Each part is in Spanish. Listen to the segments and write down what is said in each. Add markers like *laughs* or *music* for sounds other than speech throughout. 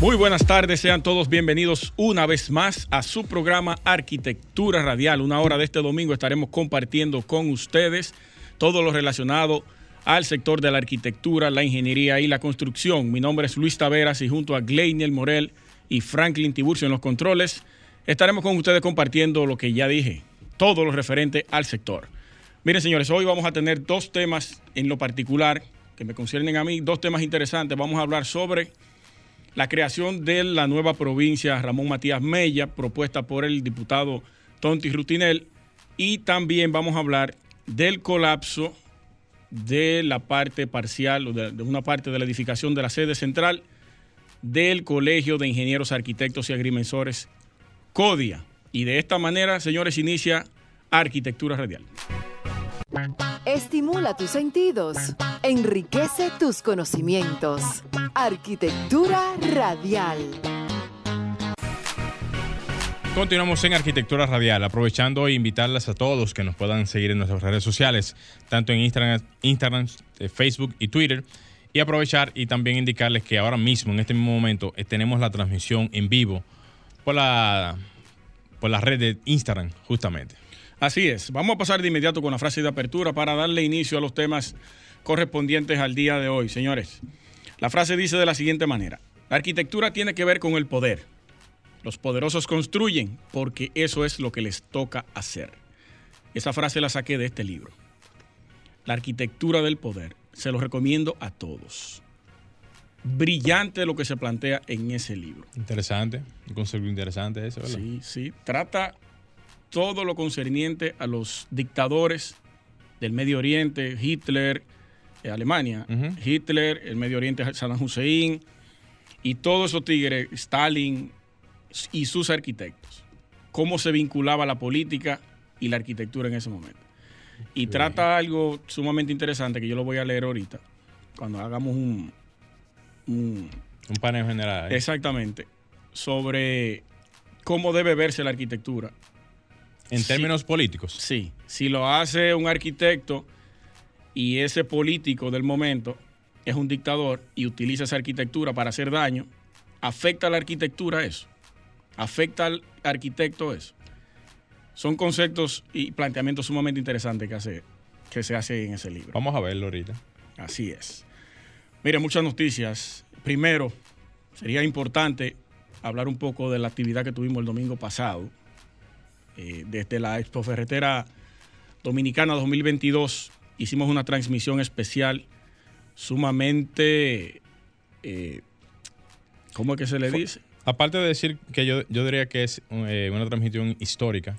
Muy buenas tardes, sean todos bienvenidos una vez más a su programa Arquitectura Radial. Una hora de este domingo estaremos compartiendo con ustedes todo lo relacionado al sector de la arquitectura, la ingeniería y la construcción. Mi nombre es Luis Taveras y junto a Gleiniel Morel y Franklin Tiburcio en los controles, estaremos con ustedes compartiendo lo que ya dije, todo lo referente al sector. Miren, señores, hoy vamos a tener dos temas en lo particular que me conciernen a mí, dos temas interesantes. Vamos a hablar sobre la creación de la nueva provincia Ramón Matías Mella, propuesta por el diputado Tonti Rutinel, y también vamos a hablar del colapso de la parte parcial, o de, de una parte de la edificación de la sede central del Colegio de Ingenieros, Arquitectos y Agrimensores, CODIA. Y de esta manera, señores, inicia Arquitectura Radial. Estimula tus sentidos, enriquece tus conocimientos. Arquitectura radial. Continuamos en Arquitectura Radial, aprovechando e invitarles a todos que nos puedan seguir en nuestras redes sociales, tanto en Instagram, Instagram eh, Facebook y Twitter. Y aprovechar y también indicarles que ahora mismo, en este mismo momento, eh, tenemos la transmisión en vivo por la, por la red de Instagram, justamente. Así es. Vamos a pasar de inmediato con la frase de apertura para darle inicio a los temas correspondientes al día de hoy. Señores, la frase dice de la siguiente manera. La arquitectura tiene que ver con el poder. Los poderosos construyen porque eso es lo que les toca hacer. Esa frase la saqué de este libro. La arquitectura del poder. Se lo recomiendo a todos. Brillante lo que se plantea en ese libro. Interesante, un concepto interesante eso, ¿verdad? Sí, sí. Trata todo lo concerniente a los dictadores del Medio Oriente, Hitler, eh, Alemania. Hitler, el Medio Oriente, Saddam Hussein, y todos esos tigres, Stalin y sus arquitectos. Cómo se vinculaba la política y la arquitectura en ese momento. Y Bien. trata algo sumamente interesante que yo lo voy a leer ahorita, cuando hagamos un- un Un panel general. ¿eh? Exactamente. Sobre cómo debe verse la arquitectura. En Sí. términos políticos. Sí, si lo hace un arquitecto y ese político del momento es un dictador y utiliza esa arquitectura para hacer daño, afecta a la arquitectura eso. Afecta al arquitecto eso. Son conceptos y planteamientos sumamente interesantes que, hace, que se hace en ese libro. Vamos a verlo ahorita. Así es. Mire, muchas noticias. Primero, sería importante hablar un poco de la actividad que tuvimos el domingo pasado. Eh, desde la Expo Ferretera Dominicana 2022 hicimos una transmisión especial sumamente... eh, ¿Cómo es que se le dice? Aparte de decir que yo, yo diría que es eh, una transmisión histórica,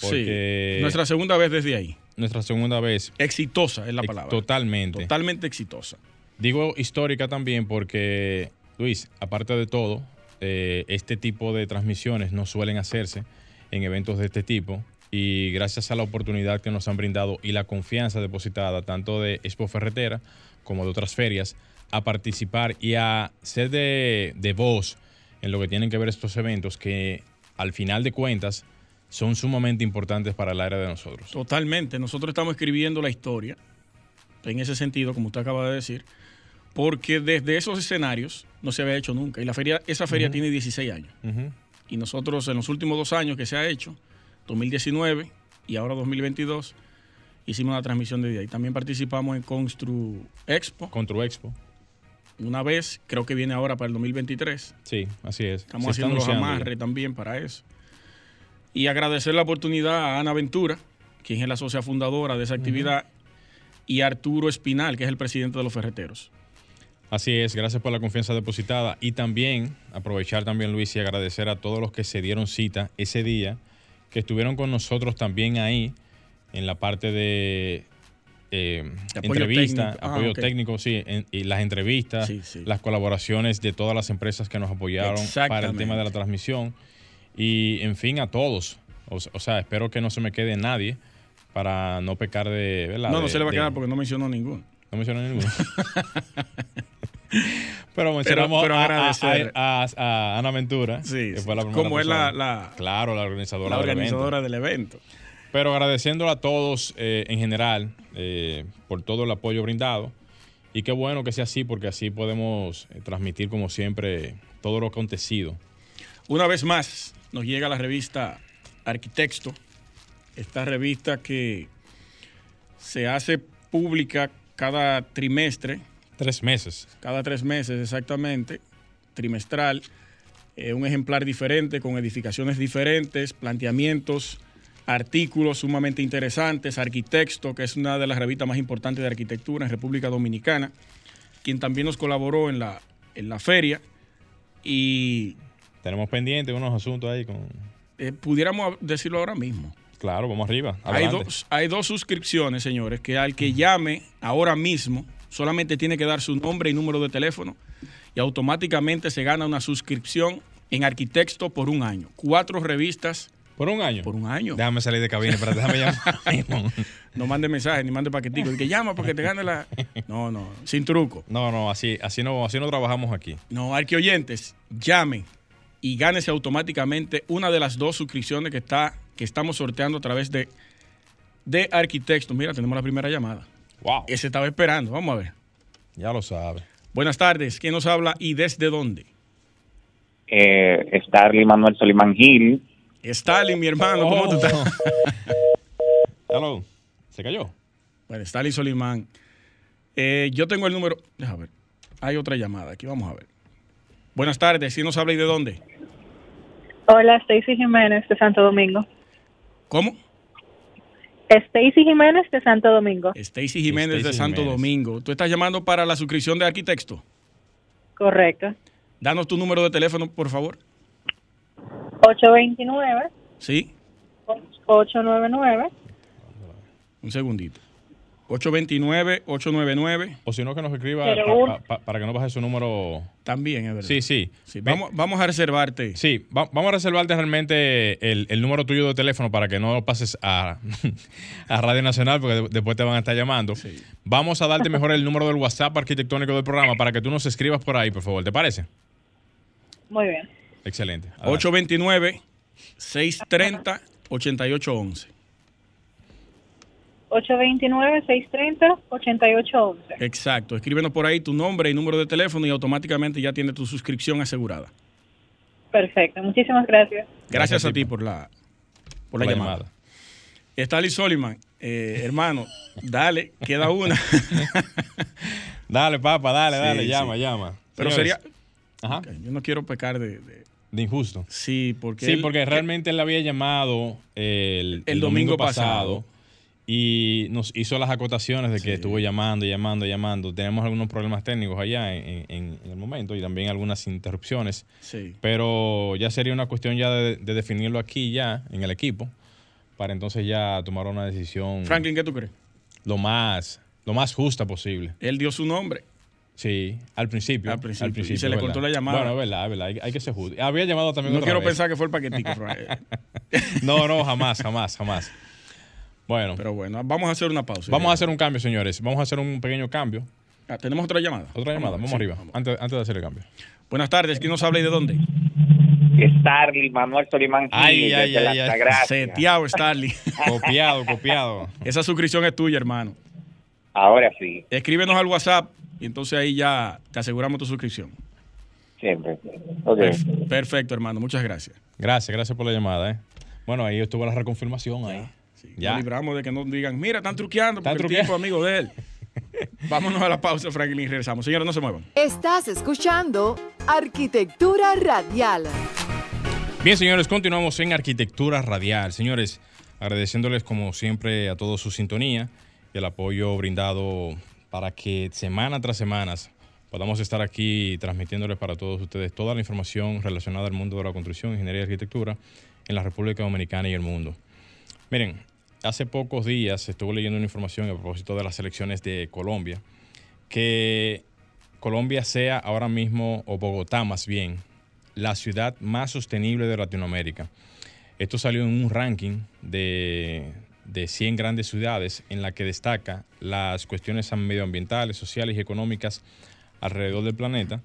porque- Sí, nuestra segunda vez desde ahí. nuestra segunda vez. Exitosa es la palabra. Totalmente. Totalmente exitosa. Digo histórica también porque, Luis, aparte de todo, eh, este tipo de transmisiones no suelen hacerse en eventos de este tipo y gracias a la oportunidad que nos han brindado y la confianza depositada tanto de Expo Ferretera como de otras ferias a participar y a ser de, de voz en lo que tienen que ver estos eventos que al final de cuentas son sumamente importantes para el área de nosotros. Totalmente. Nosotros estamos escribiendo la historia, en ese sentido, como usted acaba de decir, porque desde esos escenarios no se había hecho nunca. Y la feria, esa feria tiene 16 años. Y nosotros en los últimos dos años que se ha hecho, 2019 y ahora 2022, hicimos una transmisión de día. Y también participamos en Constru Expo Contro Expo. una vez, creo que viene ahora para el 2023. Sí, así es. Estamos Se haciendo los ya. amarres también para eso. Y agradecer la oportunidad a Ana Ventura, quien es la socia fundadora de esa actividad, y a Arturo Espinal, que es el presidente de los ferreteros. Así es, gracias por la confianza depositada. Y también aprovechar también, Luis, y agradecer a todos los que se dieron cita ese día, que estuvieron con nosotros también ahí, en la parte de eh, apoyo entrevista, técnico. Ah, apoyo técnico, sí, en- y las entrevistas, Sí, sí. las colaboraciones de todas las empresas que nos apoyaron para el tema de la transmisión. Y, en fin, a todos. O, o sea, espero que no se me quede nadie, para no pecar de... ¿verdad? No, no de- se le va a quedar porque no mencionó ninguno. No mencionó ninguno. *laughs* pero mencionamos pero agradecer. a- a- a Ana Ventura, Sí, que sí. fue la primera Como es la- Claro, la organizadora, La del evento. organizadora del evento. Pero agradeciéndole a todos eh, en general eh, por todo el apoyo brindado. Y qué bueno que sea así, porque así podemos eh, transmitir, como siempre, todo lo acontecido. Una vez más, nos llega la revista Arquitecto. Esta revista que se hace pública cada trimestre, Tres meses. cada tres meses exactamente, trimestral. eh, un ejemplar diferente, con edificaciones diferentes, planteamientos, artículos sumamente interesantes. Arquitecto, que es una de las revistas más importantes de arquitectura en República Dominicana, quien también nos colaboró en la, en la feria. Y Tenemos pendientes unos asuntos ahí con... eh, pudiéramos decirlo ahora mismo. Claro, vamos arriba. Hay dos, hay dos suscripciones, señores, que al que llame ahora mismo solamente tiene que dar su nombre y número de teléfono y automáticamente se gana una suscripción en Arquitecto por un año. Cuatro revistas Por un año. por un año. Déjame salir de cabina, pero déjame llamar. *laughs* No mande mensajes ni mande paquetico. Que llama porque te gane la. No, no, sin truco. No, no, así, así no, así no trabajamos aquí. No, arqueoyentes, llame y gánese automáticamente una de las dos suscripciones que, está, que estamos sorteando a través de, de Arquitecto. Mira, tenemos la primera llamada. Wow. Ese estaba esperando. Vamos a ver. Ya lo sabe. Buenas tardes. ¿Quién nos habla y desde dónde? eh, Starly Manuel Solimán Gil. Stalin, mi hermano. ¿Cómo tú estás? *laughs* Hello. ¿Se cayó? Bueno, Stalin Solimán. Eh, yo tengo el número. Deja ver. Hay otra llamada aquí. Vamos a ver. Buenas tardes. ¿Quién nos habla y de dónde? Hola, Stacy Jiménez de Santo Domingo. ¿Cómo? Stacy Jiménez de Santo Domingo. Stacy Jiménez de Santo Jiménez. Domingo. ¿Tú estás llamando para la suscripción de Arquitecto? Correcto. Danos tu número de teléfono, por favor. 829 Sí. 899 Un segundito. 829-899. O si no, que nos escriba Pero pa- un- pa- pa- para que no baje su número. También, es verdad. Sí, sí. Sí, Ve- vamos, vamos a reservarte. Sí, va- vamos a reservarte realmente el, el número tuyo de teléfono para que no lo pases a, *laughs* a Radio Nacional porque de- después te van a estar llamando. Sí. Vamos a darte mejor el número del WhatsApp arquitectónico del programa para que tú nos escribas por ahí, por favor. ¿Te parece? Muy bien. Excelente. Adelante. 829-630-8811. 829-630-8811. Exacto. Escríbenos por ahí tu nombre y número de teléfono y automáticamente ya tienes tu suscripción asegurada. Perfecto. Muchísimas gracias. Gracias, Gracias a ti por la, por la, la llamada. llamada. Stalin Soliman, eh, hermano, dale, queda una. *laughs* Dale, papá, dale, Sí, dale, sí. llama, llama. Pero Señores, sería. Ajá, Yo no quiero pecar de. de- de injusto. sí, porque. Sí, él- porque realmente él había llamado el, El domingo pasado. Y nos hizo las acotaciones de que Sí. estuvo llamando, llamando, llamando. Tenemos algunos problemas técnicos allá en, en- en el momento y también algunas interrupciones. Sí. Pero ya sería una cuestión ya de, de definirlo aquí ya en el equipo para entonces ya tomar una decisión Franklin, ¿qué tú crees? lo más lo más justa posible. Él dio su nombre. Sí, al principio. Al principio, y se le cortó la llamada. Bueno, es verdad, es verdad. Hay, hay que ser justo. Había llamado también No otra quiero vez. pensar que fue el paquetico. *laughs* No, no, jamás, jamás, jamás. Bueno, Pero bueno, vamos a hacer una pausa. vamos a hacer un cambio, señores. Vamos a hacer un pequeño cambio. Ah, Tenemos otra llamada. Otra llamada, vamos sí, arriba. vamos. Antes, antes de hacer el cambio. Buenas tardes, ¿quién nos habla y de dónde? Starly Manuel Solimán. Ay, ay, ay, ay. Seteado, Starly. *laughs* Copiado, copiado. Esa suscripción es tuya, hermano. Ahora sí, Escríbenos al WhatsApp y entonces ahí ya te aseguramos tu suscripción. siempre. Ok. Perf- Perfecto, hermano. Muchas gracias. Gracias, gracias por la llamada. ¿eh? Bueno, ahí estuvo la reconfirmación ahí. Sí, Ya. Nos libramos de que nos digan, mira, están truqueando porque Están el tipo amigo de él. *laughs* Vámonos a la pausa, Franklin, y regresamos. Señores, no se muevan. Estás escuchando Arquitectura Radial. Bien, señores, continuamos en Arquitectura Radial. Señores, agradeciéndoles como siempre a todos su sintonía y el apoyo brindado para que semana tras semana podamos estar aquí transmitiéndoles para todos ustedes toda la información relacionada al mundo de la construcción, ingeniería y arquitectura en la República Dominicana y el mundo. Miren, hace pocos días estuve leyendo una información a propósito de las elecciones de Colombia, que Colombia sea ahora mismo, o Bogotá más bien, la ciudad más sostenible de Latinoamérica. Esto salió en un ranking de, de 100 grandes ciudades en la que destaca las cuestiones medioambientales, sociales y económicas alrededor del planeta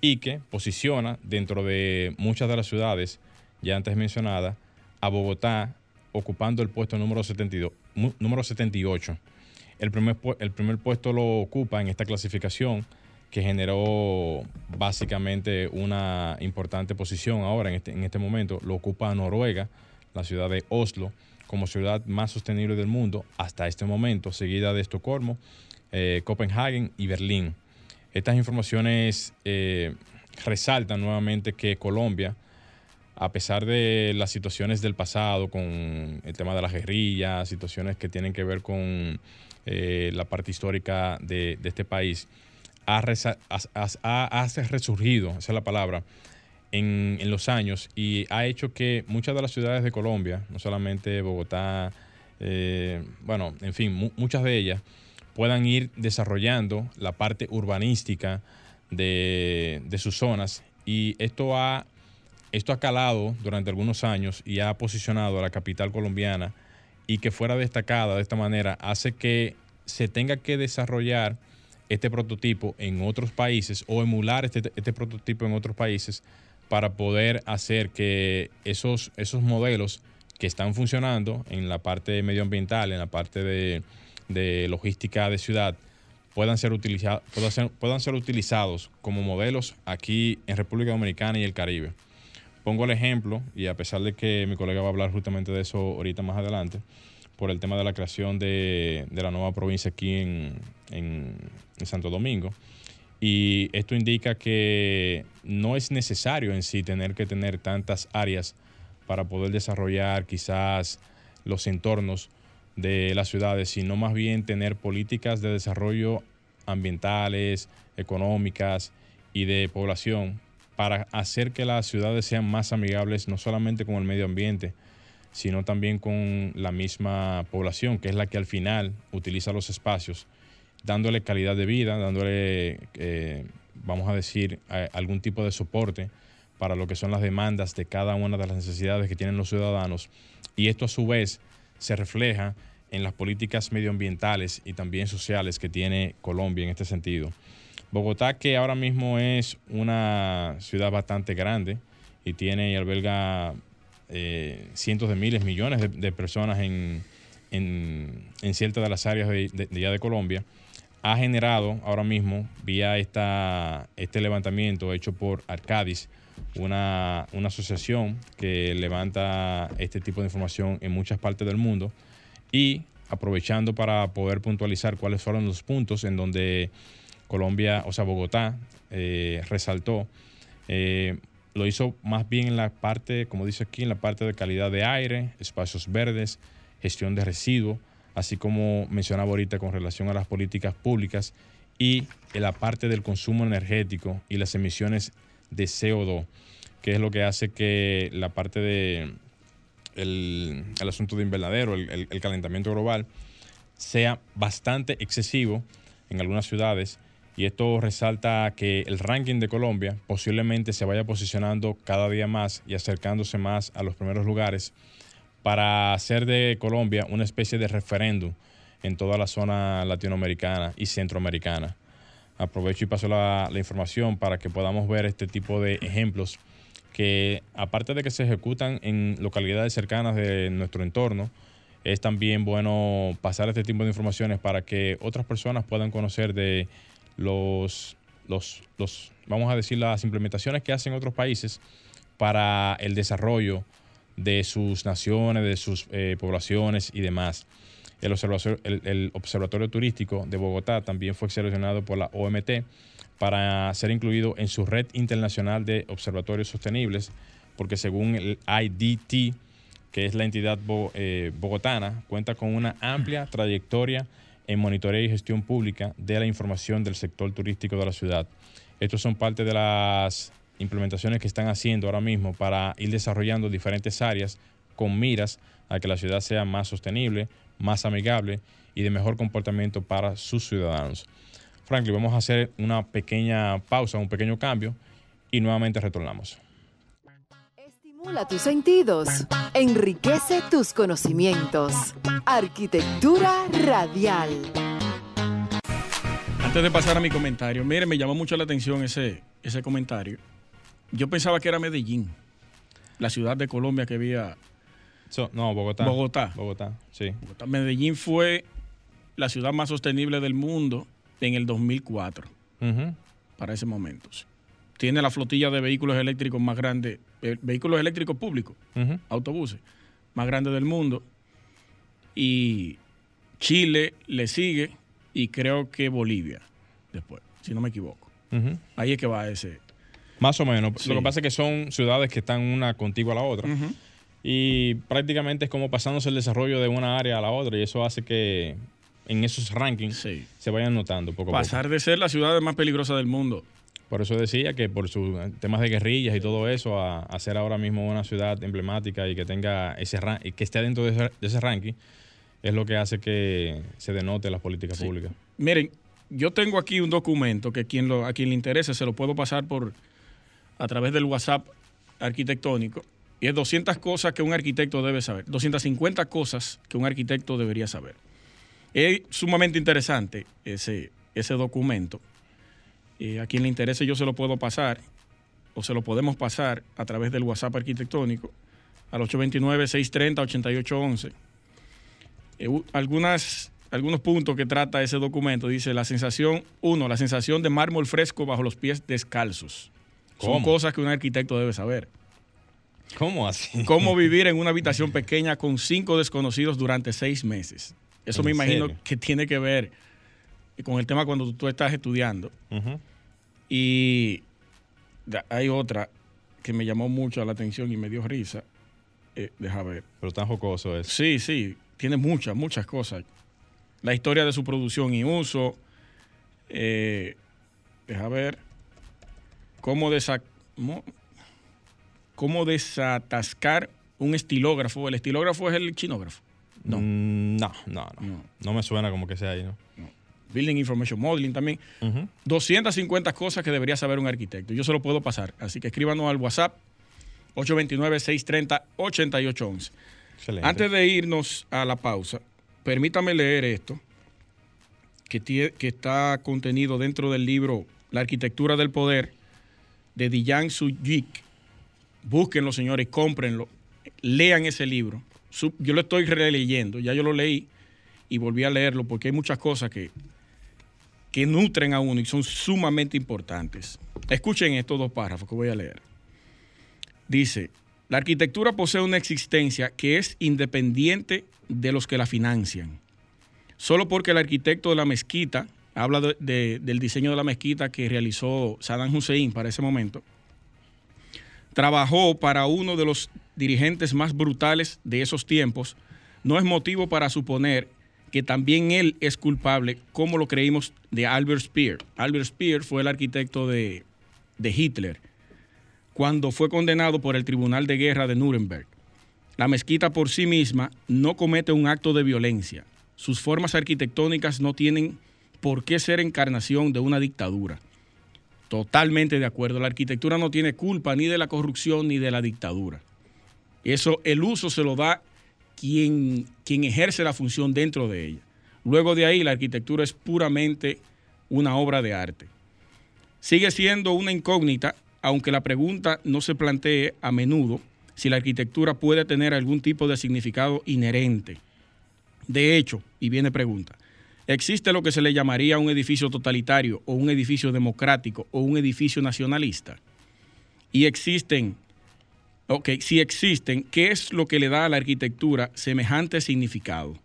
y que posiciona dentro de muchas de las ciudades ya antes mencionadas a Bogotá ocupando el puesto número, 72, número 78. El primer, el primer puesto lo ocupa en esta clasificación que generó básicamente una importante posición ahora en este, en este momento. Lo ocupa Noruega, la ciudad de Oslo, como ciudad más sostenible del mundo hasta este momento, seguida de Estocolmo, eh, Copenhagen y Berlín. Estas informaciones eh, resaltan nuevamente que Colombia, a pesar de las situaciones del pasado, con el tema de las guerrillas, situaciones que tienen que ver con eh, la parte histórica de, de este país, ha, resurgido, esa es la palabra, en, los años y ha hecho que muchas de las ciudades de Colombia, no solamente Bogotá, eh, bueno, en fin, muchas de ellas, puedan ir desarrollando la parte urbanística de, sus zonas y esto ha, esto ha calado durante algunos años y ha posicionado a la capital colombiana y que fuera destacada de esta manera hace que se tenga que desarrollar este prototipo en otros países o emular este, este, prototipo en otros países para poder hacer que esos, esos modelos que están funcionando en la parte medioambiental, en la parte de, logística de ciudad, puedan ser, puedan, ser, puedan ser utilizados como modelos aquí en República Dominicana y el Caribe. Pongo el ejemplo, y a pesar de que mi colega va a hablar justamente de eso ahorita más adelante, por el tema de la creación de, la nueva provincia aquí en, en, Santo Domingo. Y esto indica que no es necesario en sí tener que tener tantas áreas para poder desarrollar quizás los entornos de las ciudades, sino más bien tener políticas de desarrollo ambientales, económicas y de población para hacer que las ciudades sean más amigables no solamente con el medio ambiente, sino también con la misma población, que es la que al final utiliza los espacios, dándole calidad de vida, dándole, eh, vamos a decir, algún tipo de soporte para lo que son las demandas de cada una de las necesidades que tienen los ciudadanos. Y esto a su vez se refleja en las políticas medioambientales y también sociales que tiene Colombia en este sentido. Bogotá, que ahora mismo es una ciudad bastante grande y tiene y alberga eh, cientos de miles, millones de, personas en, en, ciertas de las áreas de, de, de Colombia, ha generado ahora mismo, vía esta, este levantamiento hecho por Arcadis, una, una, asociación que levanta este tipo de información en muchas partes del mundo y aprovechando para poder puntualizar cuáles fueron los puntos en donde Colombia, o sea, Bogotá, eh, resaltó. Eh, lo hizo más bien en la parte, como dice aquí, en la parte de calidad de aire, espacios verdes, gestión de residuos, así como mencionaba ahorita con relación a las políticas públicas y en la parte del consumo energético y las emisiones de CO2, que es lo que hace que la parte de el, asunto de invernadero, el calentamiento global, sea bastante excesivo en algunas ciudades y esto resalta que el ranking de Colombia posiblemente se vaya posicionando cada día más y acercándose más a los primeros lugares para hacer de Colombia una especie de referéndum en toda la zona latinoamericana y centroamericana. Aprovecho y paso la, información para que podamos ver este tipo de ejemplos que aparte de que se ejecutan en localidades cercanas de nuestro entorno, es también bueno pasar este tipo de informaciones para que otras personas puedan conocer de los, los, los, vamos a decir, las implementaciones que hacen otros países para el desarrollo de sus naciones, de sus eh, poblaciones y demás. El observatorio, el, observatorio Turístico de Bogotá también fue seleccionado por la OMT para ser incluido en su red internacional de observatorios sostenibles, porque según el IDT, que es la entidad eh, bogotana, cuenta con una amplia trayectoria en monitoreo y gestión pública de la información del sector turístico de la ciudad. Estos son parte de las implementaciones que están haciendo ahora mismo para ir desarrollando diferentes áreas con miras a que la ciudad sea más sostenible, más amigable y de mejor comportamiento para sus ciudadanos. Franklin, vamos a hacer una pequeña pausa, un pequeño cambio y nuevamente retornamos Estimula tus sentidos, enriquece tus conocimientos. Arquitectura radial. Antes de pasar a mi comentario, mire, me llamó mucho la atención ese, ese comentario. Yo pensaba que era Medellín, la ciudad de Colombia que había. So- no, Bogotá. Bogotá. Bogotá, sí. Medellín fue la ciudad más sostenible del mundo en el 2004, Ujú. para ese momento. sí. Tiene la flotilla de vehículos eléctricos más grande, eh, vehículos eléctricos públicos, autobuses, más grande del mundo. Y Chile le sigue y creo que Bolivia después, si no me equivoco. Ahí es que va ese. Más o menos. Sí. Lo que pasa es que son ciudades que están una contigua a la otra. Y prácticamente es como pasándose el desarrollo de una área a la otra. Y eso hace que en esos rankings Sí. se vayan notando poco a Pasar de ser la ciudad más peligrosa del mundo. Por eso decía que por sus temas de guerrillas y todo eso, a, a ser ahora mismo una ciudad emblemática y que tenga ese que esté dentro de ese, de ese ranking, es lo que hace que se denote las políticas Sí. públicas. Miren, yo tengo aquí un documento que quien lo, a quien le interese se lo puedo pasar por a través del WhatsApp arquitectónico. Y es 200 cosas que un arquitecto debe saber. 250 cosas que un arquitecto debería saber. Es sumamente interesante ese, ese documento. Eh, a quien le interese yo se lo puedo pasar o se lo podemos pasar a través del WhatsApp arquitectónico al 829-630-8811. Eh, algunas, algunos puntos que trata ese documento. Dice la sensación, uno, la sensación de mármol fresco bajo los pies descalzos. Son cosas que un arquitecto debe saber. ¿Cómo así? Cómo *laughs* vivir en una habitación pequeña con cinco desconocidos durante seis meses. Eso ¿En me imagino serio? que tiene que ver con el tema cuando tú estás estudiando. Ujú. Y hay otra que me llamó mucho la atención y me dio risa. Eh, deja ver. Pero tan jocoso es. Sí, sí, tiene muchas, muchas cosas. La historia de su producción y uso. eh, deja ver. Cómo, desa- mo- cómo desatascar un estilógrafo. El estilógrafo es el chinógrafo. No. Mm, no, no, no, No. no. me suena como que sea ahí, ¿no? Building Information Modeling también. Ujú. 250 cosas que debería saber un arquitecto. Yo se lo puedo pasar. Así que escríbanos al WhatsApp 829-630-8811. Excelente. Antes de irnos a la pausa, permítame leer esto, que, tie- que está contenido dentro del libro La arquitectura del poder de Dijan Sujik. Búsquenlo, señores, cómprenlo, lean ese libro. Yo lo estoy releyendo, ya yo lo leí y volví a leerlo porque hay muchas cosas que, que nutren a uno y son sumamente importantes. Escuchen estos dos párrafos que voy a leer. Dice, la arquitectura posee una existencia que es independiente de los que la financian. Solo porque el arquitecto de la mezquita, habla de- de- del diseño de la mezquita que realizó Saddam Hussein para ese momento, trabajó para uno de los dirigentes más brutales de esos tiempos, no es motivo para suponer que también él es culpable, como lo creímos de Albert Speer. Albert Speer fue el arquitecto de, de Hitler cuando fue condenado por el Tribunal de Guerra de Nuremberg. La mezquita por sí misma no comete un acto de violencia. Sus formas arquitectónicas no tienen por qué ser encarnación de una dictadura. Totalmente de acuerdo. La arquitectura no tiene culpa ni de la corrupción ni de la dictadura. Eso, el uso se lo da quien, quien ejerce la función dentro de ella. Luego de ahí, la arquitectura es puramente una obra de arte. Sigue siendo una incógnita, aunque la pregunta no se plantee a menudo si la arquitectura puede tener algún tipo de significado inherente. De hecho, y viene pregunta, ¿existe lo que se le llamaría un edificio totalitario o un edificio democrático o un edificio nacionalista? Y existen, ok, si existen, ¿qué es lo que le da a la arquitectura semejante significado?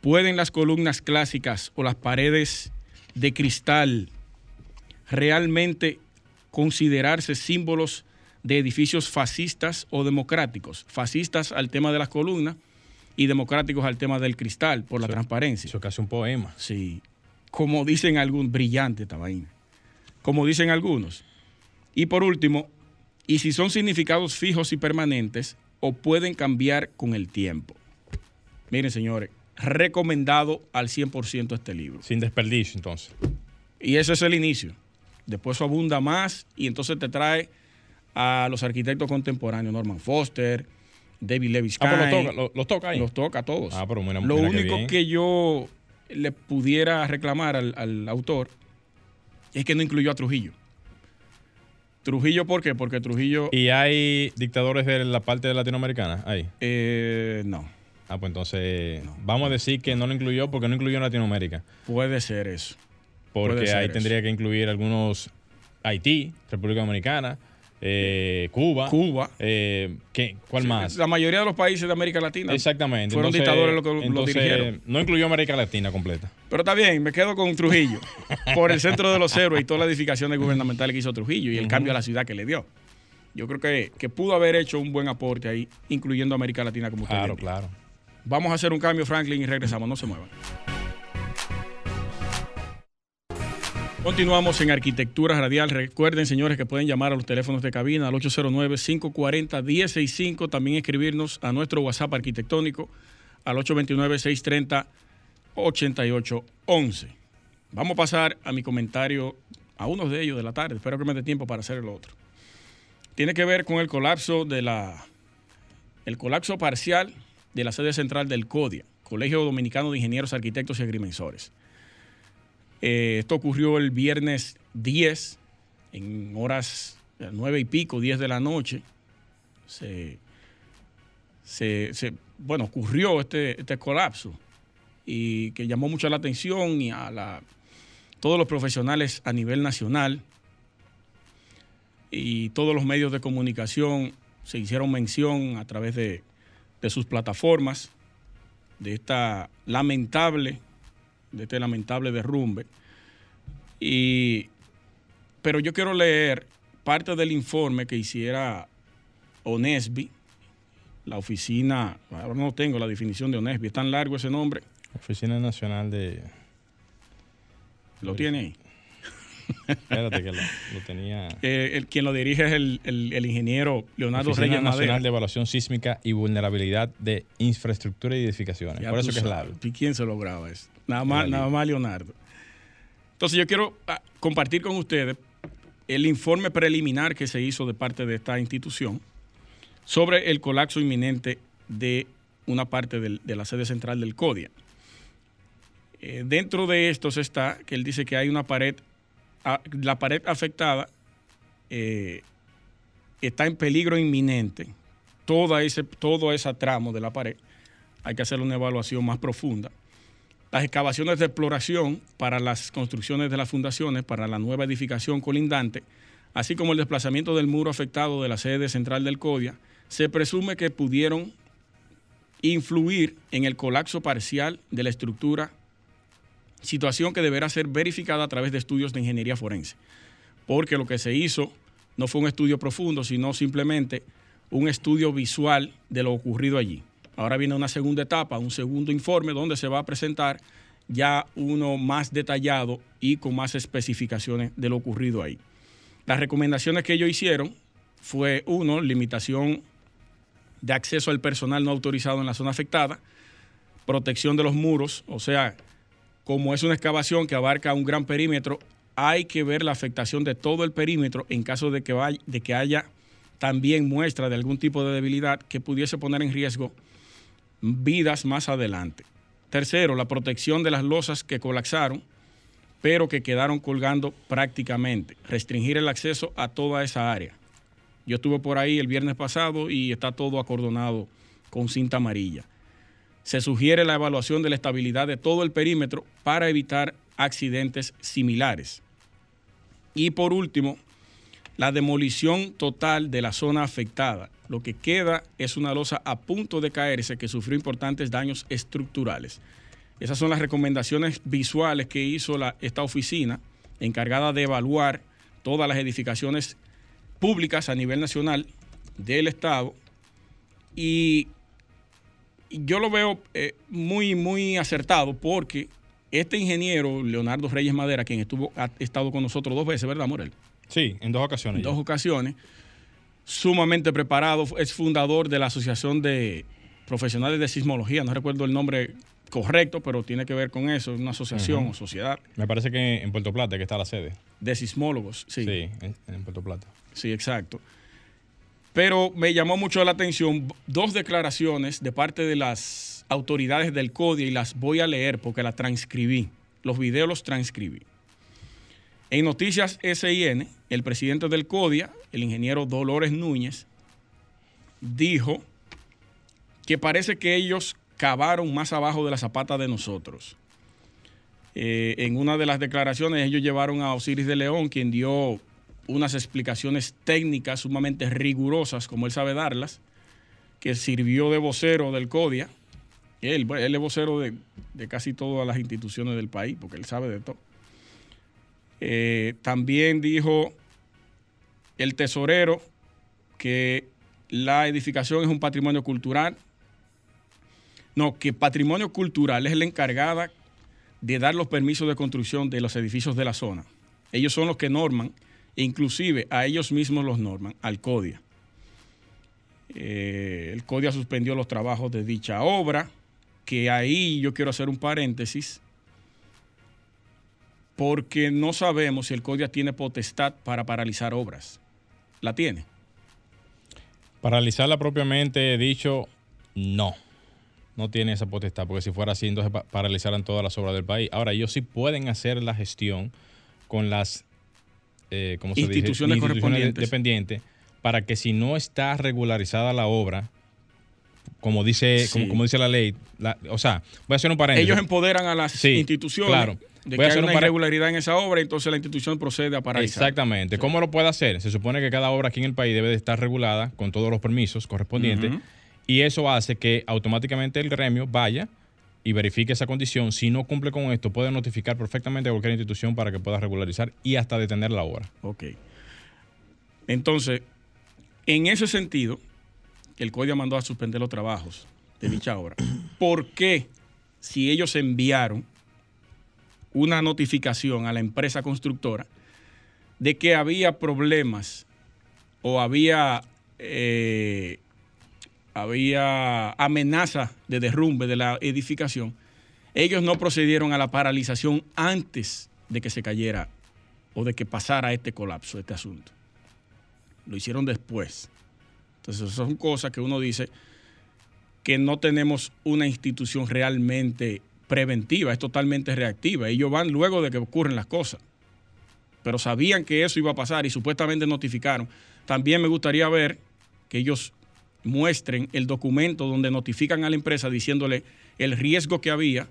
¿Pueden las columnas clásicas o las paredes de cristal realmente considerarse símbolos de edificios fascistas o democráticos? Fascistas al tema de las columnas y democráticos al tema del cristal, por la Eso- transparencia. Eso es casi un poema. Sí, como dicen algunos, brillante esta vaina. Como dicen algunos. Y por último, y si son significados fijos y permanentes o pueden cambiar con el tiempo. Miren, señores, recomendado al 100% este libro. Sin desperdicio, entonces. Y ese es el inicio. Después eso abunda más y entonces te trae a los arquitectos contemporáneos, Norman Foster, David Lewis Ah, pues los toca, lo- los toca ahí. Los toca a todos. Ah, pero mira- Lo mira único que yo le pudiera reclamar al, al autor es que no incluyó a Trujillo. Trujillo, ¿por qué? Porque Trujillo, Y hay dictadores de la parte latinoamericana ahí. eh, no, Ah, pues entonces vamos a decir que no lo incluyó porque no incluyó en Latinoamérica. puede ser eso. Puede Porque ser ahí eso. tendría que incluir algunos Haití, República Dominicana, eh, Cuba. Cuba. eh, ¿qué? ¿Cuál más? La mayoría de los países de América Latina. Exactamente. Fueron Entonces- dictadores los que lo entonces, dirigieron. No incluyó América Latina completa. Pero está bien, me quedo con Trujillo. *laughs* por el centro de los héroes y todas las edificaciones gubernamentales que hizo Trujillo y el cambio a la ciudad que le dio. Yo creo que, que pudo haber hecho un buen aporte ahí, incluyendo América Latina como usted Claro, bien claro. Vamos a hacer un cambio, Franklin, y regresamos. No se muevan. Continuamos en Arquitectura Radial. Recuerden, señores, que pueden llamar a los teléfonos de cabina al 809-540-1065. También escribirnos a nuestro WhatsApp arquitectónico al 829-630-8811. Vamos a pasar a mi comentario, a uno de ellos de la tarde. Espero que me dé tiempo para hacer el otro. Tiene que ver con el colapso de la el colapso parcial de la sede central del CODIA, Colegio Dominicano de Ingenieros, Arquitectos y Agrimensores. Eh, esto ocurrió el viernes 10, en horas eh, nueve y pico, 10 de la noche. Se, se- se- bueno, ocurrió este, este colapso y que llamó mucho la atención y a la, todos los profesionales a nivel nacional y todos los medios de comunicación se hicieron mención a través de, de sus plataformas de esta lamentable, de este lamentable derrumbe. Y, pero yo quiero leer parte del informe que hiciera ONESBI, la oficina, ahora no tengo la definición de ONESBI, es tan largo ese nombre, Oficina Nacional de. lo tiene ahí. Espérate que lo, lo tenía. *laughs* Eh, el, quien lo dirige es el, el- el ingeniero Leonardo Oficina Reyes Nacional Madera. de Evaluación Sísmica y Vulnerabilidad de Infraestructura y Edificaciones. Ya Por eso que es largo. ¿Y quién se lo graba eso? Nada más, nada más Leonardo. Entonces yo quiero ah, compartir con ustedes el informe preliminar que se hizo de parte de esta institución sobre el colapso inminente de una parte del- de la sede central del CODIA. Eh, dentro de estos está que él dice que hay una pared, ah, la pared afectada eh, está en peligro inminente. Toda ese, todo ese tramo de la pared hay que hacer una evaluación más profunda. Las excavaciones de exploración para las construcciones de las fundaciones, para la nueva edificación colindante, así como el desplazamiento del muro afectado de la sede central del CODIA, se presume que pudieron influir en el colapso parcial de la estructura, situación que deberá ser verificada a través de estudios de ingeniería forense, porque lo que se hizo no fue un estudio profundo, sino simplemente un estudio visual de lo ocurrido allí. Ahora viene una segunda etapa, un segundo informe donde se va a presentar ya uno más detallado y con más especificaciones de lo ocurrido ahí. Las recomendaciones que ellos hicieron fue, uno, limitación de acceso al personal no autorizado en la zona afectada, protección de los muros, o sea, como es una excavación que abarca un gran perímetro, hay que ver la afectación de todo el perímetro en caso de que, vaya- de que haya también muestra de algún tipo de debilidad que pudiese poner en riesgo vidas más adelante. Tercero, la protección de las losas que colapsaron, pero que quedaron colgando prácticamente. Restringir el acceso a toda esa área. Yo estuve por ahí el viernes pasado y está todo acordonado con cinta amarilla. Se sugiere la evaluación de la estabilidad de todo el perímetro para evitar accidentes similares. Y por último, la demolición total de la zona afectada. Lo que queda es una losa a punto de caerse que sufrió importantes daños estructurales. Esas son las recomendaciones visuales que hizo esta oficina encargada de evaluar todas las edificaciones públicas a nivel nacional del Estado. Y y yo lo veo eh, muy, muy acertado porque este ingeniero, Leonardo Reyes Madera, quien estuvo, ha estado con nosotros dos veces, ¿verdad, Morel? Sí, en dos ocasiones. En ya. dos ocasiones, sumamente preparado, es fundador de la Asociación de Profesionales de Sismología, no recuerdo el nombre correcto, pero tiene que ver con eso, es una asociación o sociedad Me parece que en Puerto Plata que está la sede. de sismólogos. Sí, Sí, en, en Puerto Plata. Sí, exacto. Pero me llamó mucho la atención dos declaraciones de parte de las autoridades del CODIA y las voy a leer porque las transcribí. Los videos los transcribí. En Noticias SIN, el presidente del CODIA, el ingeniero Dolores Núñez, dijo que parece que ellos cavaron más abajo de la zapata de nosotros. Eh, en una de las declaraciones ellos llevaron a Osiris de León, quien dio unas explicaciones técnicas sumamente rigurosas, como él sabe darlas, que sirvió de vocero del CODIA. Él, es vocero de, casi todas las instituciones del país, porque él sabe de todo. Eh, también dijo el tesorero que la edificación es un patrimonio cultural. No, que patrimonio cultural es la encargada de dar los permisos de construcción de los edificios de la zona. Ellos son los que norman inclusive a ellos mismos los norman, al CODIA. Eh, el CODIA suspendió los trabajos de dicha obra, que ahí yo quiero hacer un paréntesis, porque no sabemos si el CODIA tiene potestad para paralizar obras. ¿La tiene? Paralizarla propiamente dicho, no. No tiene esa potestad, porque si fuera así, entonces paralizaran todas las obras del país. Ahora, ellos sí pueden hacer la gestión con las eh, se instituciones, dice? instituciones dependientes para que si no está regularizada la obra, como dice, como, dice la ley, o sea, voy a hacer un paréntesis. Ellos empoderan a las instituciones claro. De que hay una irregularidad en esa obra, entonces la institución procede a paralizar. Exactamente. ¿Cómo lo puede hacer? Se supone que cada obra aquí en el país debe de estar regulada con todos los permisos correspondientes y eso hace que automáticamente el gremio vaya y verifique esa condición, si no cumple con esto, puede notificar perfectamente a cualquier institución para que pueda regularizar y hasta detener la obra. Ok. Entonces, en ese sentido, el CODIA mandó a suspender los trabajos de dicha obra. *clears throat* ¿Por qué, si ellos enviaron una notificación a la empresa constructora de que había problemas o había eh, había amenaza de derrumbe de la edificación, ellos no procedieron a la paralización antes de que se cayera o de que pasara este colapso, este asunto. Lo hicieron después. Entonces, son cosas que uno dice que no tenemos una institución realmente preventiva, es totalmente reactiva. Ellos van luego de que ocurren las cosas. Pero sabían que eso iba a pasar y supuestamente notificaron. También me gustaría ver que ellos muestren el documento donde notifican a la empresa diciéndole el riesgo que había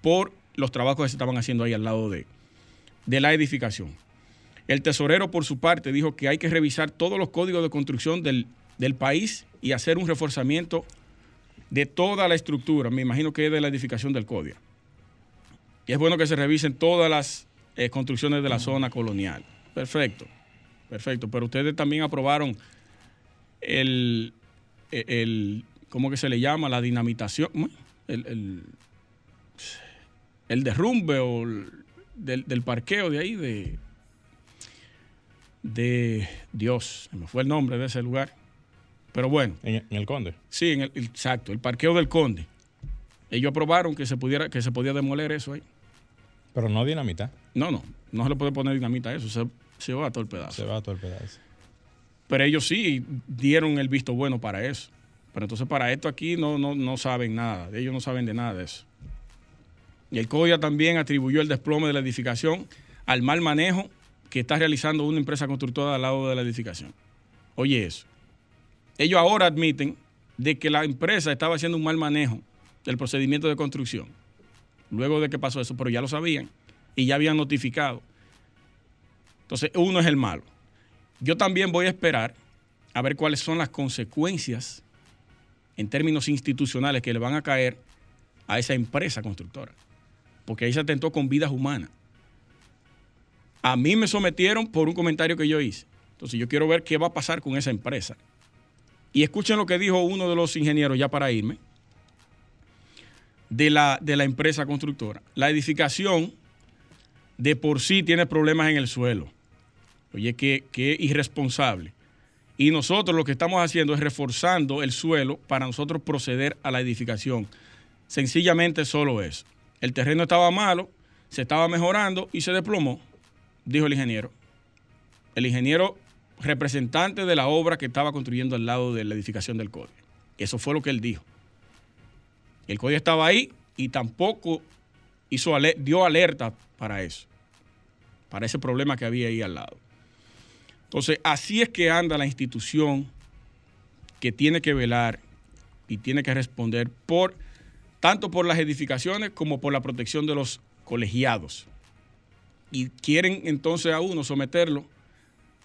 por los trabajos que se estaban haciendo ahí al lado de, de la edificación. El tesorero, por su parte, dijo que hay que revisar todos los códigos de construcción del, país y hacer un reforzamiento de toda la estructura. Me imagino que es de la edificación del CODIA. Y es bueno que se revisen todas las eh, construcciones de la zona colonial. Perfecto, perfecto. Pero ustedes también aprobaron el, el, ¿cómo que se le llama? La dinamitación, el, el, derrumbe o del, parqueo de ahí, de, de Dios, me fue el nombre de ese lugar. Pero bueno. ¿En, el Conde? Sí, en el, exacto, el parqueo del Conde. Ellos aprobaron que se, pudiera, que se podía demoler eso ahí. Pero no dinamita. No, no, no se le puede poner dinamita a eso, se, se va a todo el pedazo. Se va a todo el pedazo. Pero ellos sí dieron el visto bueno para eso. Pero entonces para esto aquí no, no, saben nada, ellos no saben de nada de eso. Y el CODIA también atribuyó el desplome de la edificación al mal manejo que está realizando una empresa constructora al lado de la edificación. Oye eso. Ellos ahora admiten de que la empresa estaba haciendo un mal manejo del procedimiento de construcción. Luego de que pasó eso, pero ya lo sabían y ya habían notificado. Entonces, uno es el malo. Yo también voy a esperar a ver cuáles son las consecuencias en términos institucionales que le van a caer a esa empresa constructora. Porque ahí se atentó con vidas humanas. A mí me sometieron por un comentario que yo hice. Entonces yo quiero ver qué va a pasar con esa empresa. Y escuchen lo que dijo uno de los ingenieros ya para irme de la, de la empresa constructora. La edificación de por sí tiene problemas en el suelo. Oye, qué, irresponsable. Y nosotros lo que estamos haciendo es reforzando el suelo para nosotros proceder a la edificación. Sencillamente solo eso. El terreno estaba malo, se estaba mejorando y se desplomó, dijo el ingeniero. El ingeniero representante de la obra que estaba construyendo al lado de la edificación del CODE. Eso fue lo que él dijo. El CODE estaba ahí y tampoco hizo dio alerta para eso, para ese problema que había ahí al lado. Entonces, así es que anda la institución que tiene que velar y tiene que responder por tanto por las edificaciones como por la protección de los colegiados. Y quieren entonces a uno someterlo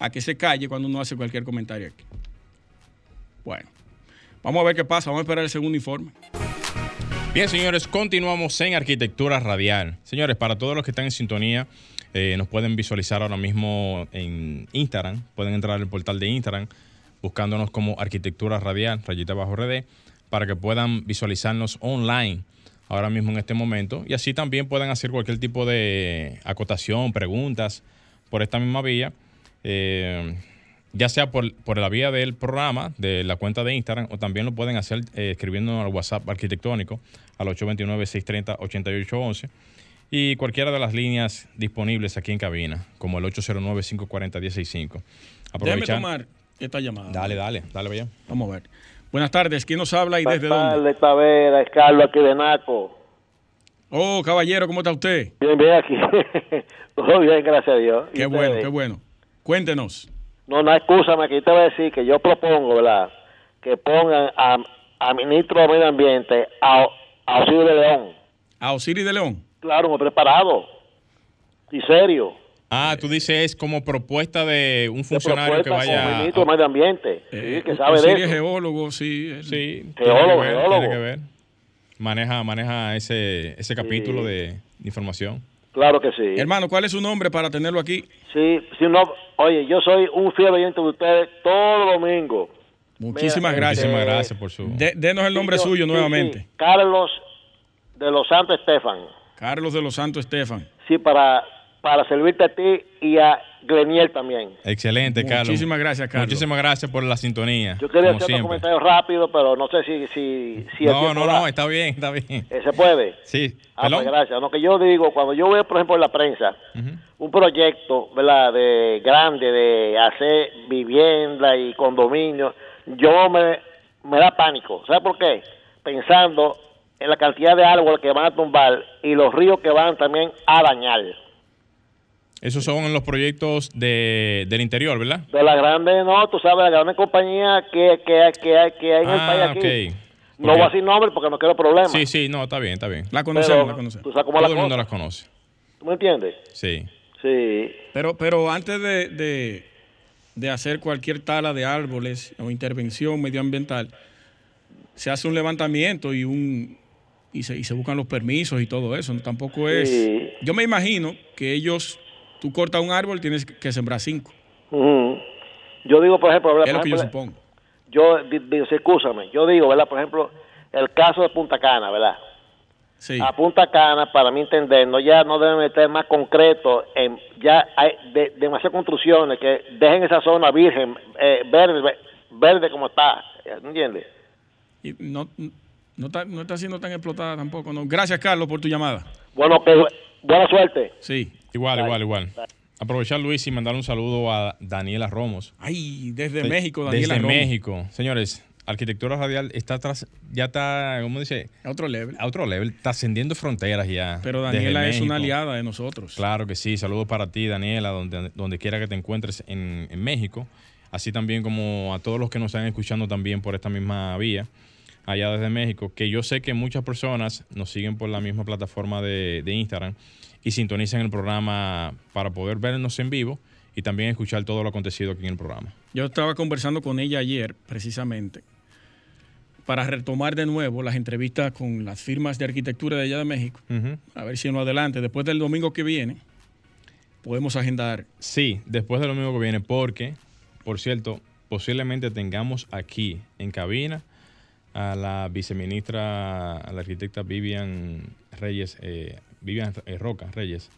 a que se calle cuando uno hace cualquier comentario aquí. Bueno, vamos a ver qué pasa, vamos a esperar el segundo informe. Bien, señores, continuamos en Arquitectura Radial. Señores, para todos los que están en sintonía, eh, nos pueden visualizar ahora mismo en Instagram. Pueden entrar al portal de Instagram buscándonos como Arquitectura Radial, rayita bajo RD, para que puedan visualizarnos online ahora mismo en este momento. Y así también puedan hacer cualquier tipo de acotación, preguntas por esta misma vía. Eh, ya sea por, por la vía del programa, de la cuenta de Instagram, o también lo pueden hacer eh, escribiendo al WhatsApp arquitectónico al 829-630-8811 y cualquiera de las líneas disponibles aquí en cabina, como el 809-540-165. Déjame tomar esta llamada. Dale, dale, dale, vaya. Vamos a ver. Buenas tardes, ¿quién nos habla y Buenas desde dónde? tardes, Tavera, es Carlos aquí de Naco. Oh, caballero, ¿cómo está usted? Bien, bien aquí. *laughs* Todo bien, gracias a Dios. ¿Y Qué bueno, qué bueno. Cuéntenos. No, no, escúchame, aquí te voy a decir que yo propongo, ¿verdad? Que pongan a, a ministro de Medio Ambiente, a, a Auxilio de León. A Osiris de León. Claro, muy preparado. Y serio. Ah, tú dices como propuesta de un De funcionario que propuesta como vaya. ministro de Medio Ambiente. Eh, sí, que sabe de Osiris es eso. geólogo, sí. Sí, Geólogo, tiene que ver, geólogo. tiene que ver. Maneja, maneja ese, ese capítulo de información. Claro que sí. Hermano, ¿cuál es su nombre para tenerlo aquí? Sí, sí, no, oye, yo soy un fiel oyente de ustedes todo domingo. Muchísimas Mira, gracias. Muchísimas Eh, gracias por su. De- denos el nombre Sí, suyo sí, nuevamente. sí, Carlos de los Santos Estefan. Carlos de los Santos Estefan. Sí, para, para servirte a ti y a Gleniel también. Excelente, Carlos. Muchísimas gracias, Carlos. Muchísimas gracias por la sintonía. Yo quería hacer un comentario rápido, pero no sé si, si, si No, no, da. no, está bien, está bien. Eh, ¿Se puede? Sí, Ah, pues gracias. Lo que yo digo, cuando yo veo, por ejemplo, en la prensa, un proyecto, ¿verdad?, de grande, de hacer vivienda y condominio, yo me, me da pánico. ¿Sabe por qué? Pensando en la cantidad de árboles que van a tumbar y los ríos que van también a dañar. Esos son los proyectos de, del interior, ¿verdad? De la grande, no, tú sabes, la grande compañía que, que, hay- que, hay- que hay en el Ah, país aquí. ok. No voy a decir nombre porque no quiero problemas. Sí, sí, no, está bien, está bien. La conocemos, Pero la conocemos. tú sabes cómo Todo la el mundo las conoce. ¿Tú me entiendes? Sí. Sí. Pero, pero antes de, de- de hacer cualquier tala de árboles o intervención medioambiental, se hace un levantamiento y un y se, y se buscan los permisos y todo eso. Tampoco es. Sí. Yo me imagino que ellos, tú cortas un árbol, tienes que sembrar cinco. Yo digo, por ejemplo, ¿verdad? Es lo que yo supongo. yo di- digo, yo digo, ¿verdad? Por ejemplo, el caso de Punta Cana, ¿verdad? Sí. A Punta Cana, para mi entender, no ya no deben meter más concreto, en, ya hay de- demasiadas construcciones que dejen esa zona virgen, eh, verde, ve- verde como está, ¿entiendes? Y no, no, está, no está siendo tan explotada tampoco. No. Gracias, Carlos, por tu llamada. Bueno, que buena suerte. Sí. Igual, igual, igual. Aprovechar, Luis, y mandar un saludo a Daniela Romos. Ay, desde De- México, Daniela Desde Romo. México. Señores, Arquitectura Radial está tras, ya está, ¿cómo dice? A otro level. A otro level, está ascendiendo fronteras ya. Pero Daniela es una aliada de nosotros. Claro que sí, saludos para ti, Daniela, donde, donde quiera que te encuentres en, en México, así también como a todos los que nos están escuchando también por esta misma vía, allá desde México, que yo sé que muchas personas nos siguen por la misma plataforma de, de Instagram y sintonizan el programa para poder vernos en vivo y también escuchar todo lo acontecido aquí en el programa. Yo estaba conversando con ella ayer, precisamente, para retomar de nuevo las entrevistas con las firmas de arquitectura de allá de México. A ver si en lo adelante, después del domingo que viene, podemos agendar. Sí, después de lo mismo que viene, porque, por cierto, posiblemente tengamos aquí en cabina a la viceministra, a la arquitecta Vivian Reyes, eh, Vivian eh, Roca Reyes.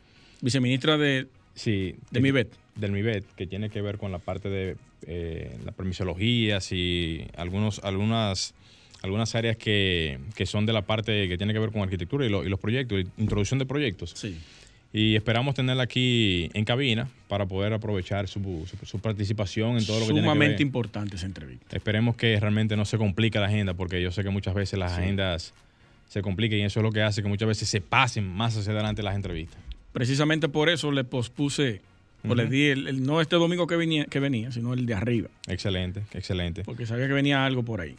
Viceministra de, Sí, de MIBET. Del MIBET, que tiene que ver con la parte de eh, la permisología y algunos, algunas, algunas áreas que, que son de la parte que tiene que ver con arquitectura y, lo- y los proyectos, introducción de proyectos. Sí. Y esperamos tenerla aquí en cabina para poder aprovechar su, su- su participación en todo lo que tiene que Sumamente ver. importante esa entrevista. Esperemos que realmente no se complique la agenda, porque yo sé que muchas veces las agendas se complican y eso es lo que hace que muchas veces se pasen más hacia adelante las entrevistas. Precisamente por eso le pospuse, o le di el, el- no este domingo que venía, que venía, sino el de arriba, Excelente, excelente. porque sabía que venía algo por ahí.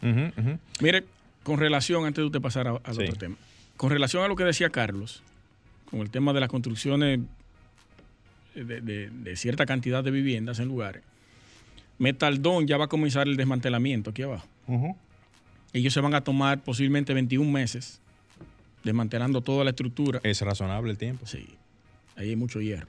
Mire, con relación, antes de usted pasar a- al Sí. otro tema, con relación a lo que decía Carlos, con el tema de las construcciones de, de- de cierta cantidad de viviendas en lugares, Metaldón ya va a comenzar el desmantelamiento aquí abajo. Ellos se van a tomar posiblemente 21 meses desmantelando toda la estructura. Es razonable el tiempo. Sí, ahí hay mucho hierro.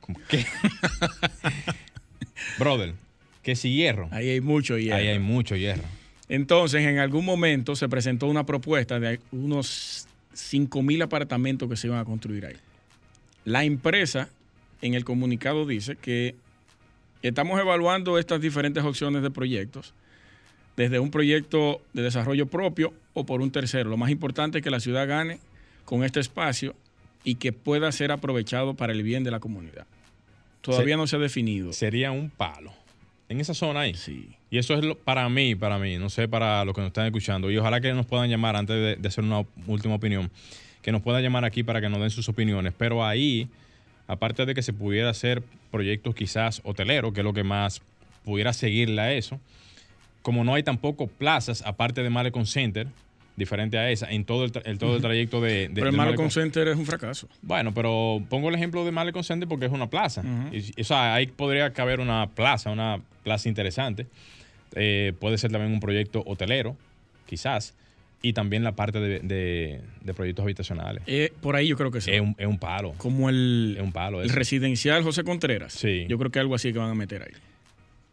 ¿Cómo qué? *laughs* Brother, que si hierro. Ahí hay mucho hierro. Ahí hay mucho hierro. Entonces, en algún momento se presentó una propuesta de unos 5 mil apartamentos que se iban a construir ahí. La empresa en el comunicado dice que estamos evaluando estas diferentes opciones de proyectos, desde un proyecto de desarrollo propio o por un tercero. Lo más importante es que la ciudad gane con este espacio y que pueda ser aprovechado para el bien de la comunidad. Todavía Se- no se ha definido. Sería un palo. En esa zona ahí. Sí. Y eso es lo- para mí, para mí, no sé para los que nos están escuchando. Y ojalá que nos puedan llamar antes de, de hacer una última opinión, que nos puedan llamar aquí para que nos den sus opiniones. Pero ahí, aparte de que se pudiera hacer proyectos quizás hoteleros, que es lo que más pudiera seguirle a eso, como no hay tampoco plazas, aparte de Malecon Center, diferente a esa, en todo el, tra- en todo el trayecto de... de Pero el Malecon Center es un fracaso. bueno, pero pongo el ejemplo de Malecon Center porque es una plaza. Y, o sea, ahí podría caber una plaza, una plaza interesante. Eh, puede ser también un proyecto hotelero, quizás. Y también la parte de, de- de proyectos habitacionales. Eh, por ahí yo creo que sí. Es un, es un palo. Como el, Es un palo el residencial José Contreras. Sí. Yo creo que algo así que van a meter ahí.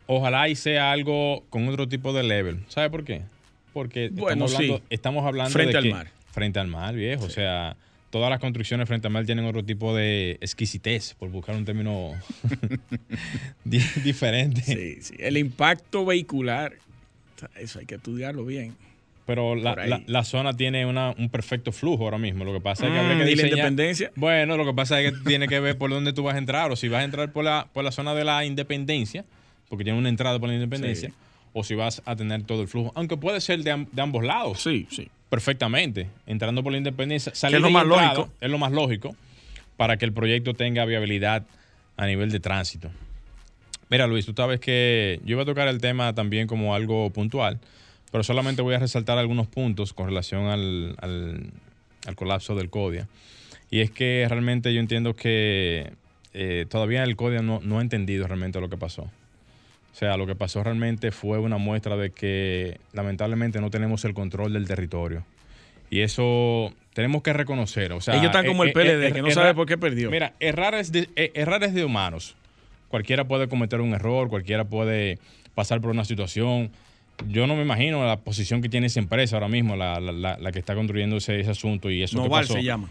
Ojalá y sea algo con otro tipo de level. ¿Sabe por qué? Porque Bueno, estamos hablando, sí. estamos hablando Frente de al que- mar. Frente al mar, viejo. O sea, todas las construcciones frente al mar tienen otro tipo de exquisitez, por buscar un término *laughs* di- diferente. Sí, sí. El impacto vehicular, eso hay que estudiarlo bien. Pero la, la- la zona tiene una- un perfecto flujo ahora mismo. Lo que pasa es que habría Mm, que ¿y la diseñar- independencia? Bueno, lo que pasa es que tiene que ver por dónde tú vas a entrar. O si vas a entrar por la, por la zona de la independencia, porque tiene una entrada por la independencia, Sí. O si vas a tener todo el flujo. Aunque puede ser de, am- de ambos lados. Sí, sí. Perfectamente. Entrando por la independencia. Salir es lo más entrada lógico. Es lo más lógico para que el proyecto tenga viabilidad a nivel de tránsito. Mira, Luis, tú sabes que yo iba a tocar el tema también como algo puntual, pero solamente voy a resaltar algunos puntos con relación al, al- al colapso del CODIA. Y es que realmente yo entiendo que eh, todavía el CODIA no, no ha entendido realmente lo que pasó. O sea, lo que pasó realmente fue una muestra de que lamentablemente no tenemos el control del territorio. Y eso tenemos que reconocer. O sea, Ellos están como el eh, PLD, eh, que no errar- sabe por qué perdió. Mira, errar es, de, eh, errar es de humanos. Cualquiera puede cometer un error, cualquiera puede pasar por una situación. Yo no me imagino la posición que tiene esa empresa ahora mismo, la, la- la- la que está construyendo ese, ese asunto y eso que Noval pasó. se llama.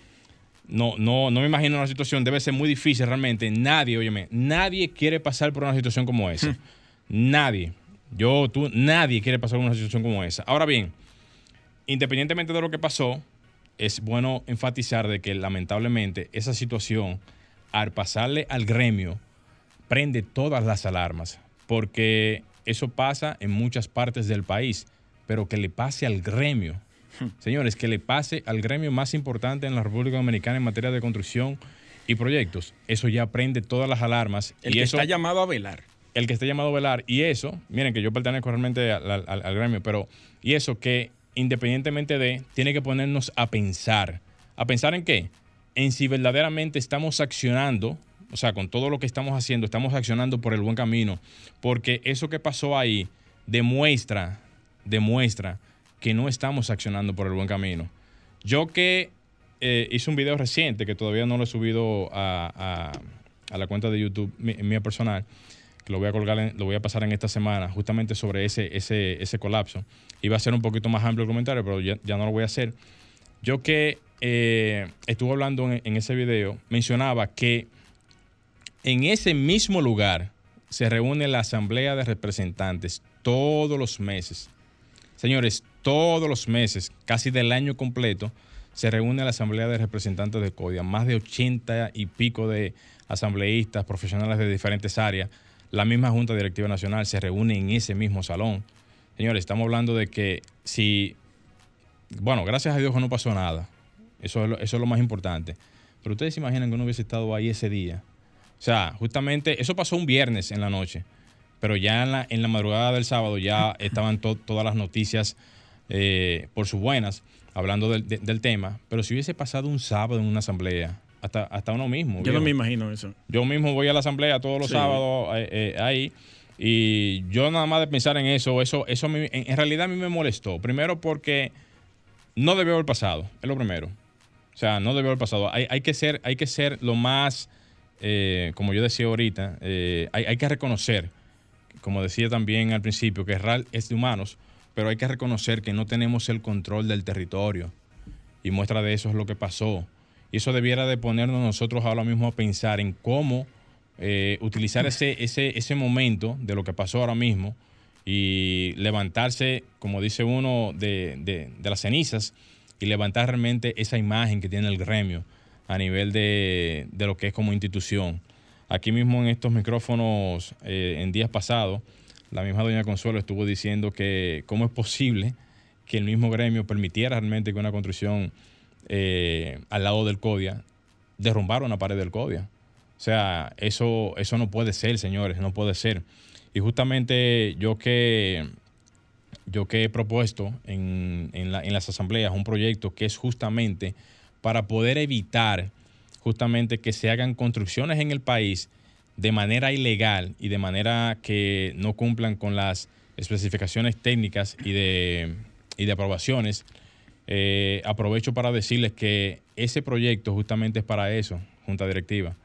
No, no, no me imagino una situación, debe ser muy difícil realmente. Nadie, óyeme, nadie quiere pasar por una situación como esa. Nadie. Yo, tú, nadie quiere pasar por una situación como esa. Ahora bien, independientemente de lo que pasó, es bueno enfatizar de que lamentablemente esa situación, al pasarle al gremio, prende todas las alarmas, porque eso pasa en muchas partes del país, pero que le pase al gremio. Señores, que le pase al gremio más importante en la República Dominicana en materia de construcción y proyectos. Eso ya prende todas las alarmas. El y que eso, está llamado a velar. El que esté llamado a velar. Y eso, miren que yo pertenezco realmente al, al- al gremio, pero y eso que independientemente de, tiene que ponernos a pensar. ¿A pensar en qué? En si verdaderamente estamos accionando, o sea, con todo lo que estamos haciendo, estamos accionando por el buen camino. Porque eso que pasó ahí demuestra, demuestra que no estamos accionando por el buen camino. Yo que eh, hice un video reciente que todavía no lo he subido a, a- a la cuenta de YouTube mía personal, que lo voy a colgar, lo voy a pasar en esta semana, justamente sobre ese, ese, ese colapso. Iba a ser un poquito más amplio el comentario, pero ya, ya no lo voy a hacer. Yo que eh, estuve hablando en, en ese video, mencionaba que en ese mismo lugar se reúne la Asamblea de Representantes todos los meses. Señores, todos los meses, casi del año completo, se reúne la Asamblea de Representantes de CODIA, más de 80 y pico de asambleístas, profesionales de diferentes áreas, la misma Junta Directiva Nacional se reúne en ese mismo salón. Señores, estamos hablando de que si, bueno, gracias a Dios no pasó nada, eso es lo, eso es lo más importante, pero ustedes se imaginan que uno hubiese estado ahí ese día. O sea, justamente, eso pasó un viernes en la noche, pero ya en la, en la madrugada del sábado ya estaban to- todas las noticias eh, por sus buenas hablando del, de- del tema, pero si hubiese pasado un sábado en una asamblea, hasta, hasta uno mismo. Yo no me imagino eso. Yo mismo voy a la asamblea todos los Sí. sábados eh, eh, ahí. Y yo nada más de pensar en eso, eso, eso en, en realidad a mí me molestó. Primero porque no debió haber pasado, es lo primero. O sea, no debió haber pasado. Hay, hay que, ser, hay que ser lo más, eh, como yo decía ahorita, eh, hay, hay que reconocer, como decía también al principio, que RAL es de humanos, pero hay que reconocer que no tenemos el control del territorio. Y muestra de eso es lo que pasó. Y eso debiera de ponernos nosotros ahora mismo a pensar en cómo eh, utilizar ese, ese, ese momento de lo que pasó ahora mismo y levantarse, como dice uno, de, de- de las cenizas y levantar realmente esa imagen que tiene el gremio a nivel de, de lo que es como institución. Aquí mismo en estos micrófonos, eh, en días pasados, la misma doña Consuelo estuvo diciendo que cómo es posible que el mismo gremio permitiera realmente que una construcción eh, al lado del CODIA derrumbara una pared del CODIA. O sea, eso, eso no puede ser, señores, no puede ser. Y justamente yo que, yo que he propuesto en, la- en las asambleas un proyecto que es justamente para poder evitar justamente que se hagan construcciones en el país de manera ilegal y de manera que no cumplan con las especificaciones técnicas y de, y de aprobaciones. Eh, aprovecho para decirles que ese proyecto justamente es para eso, Junta Directiva.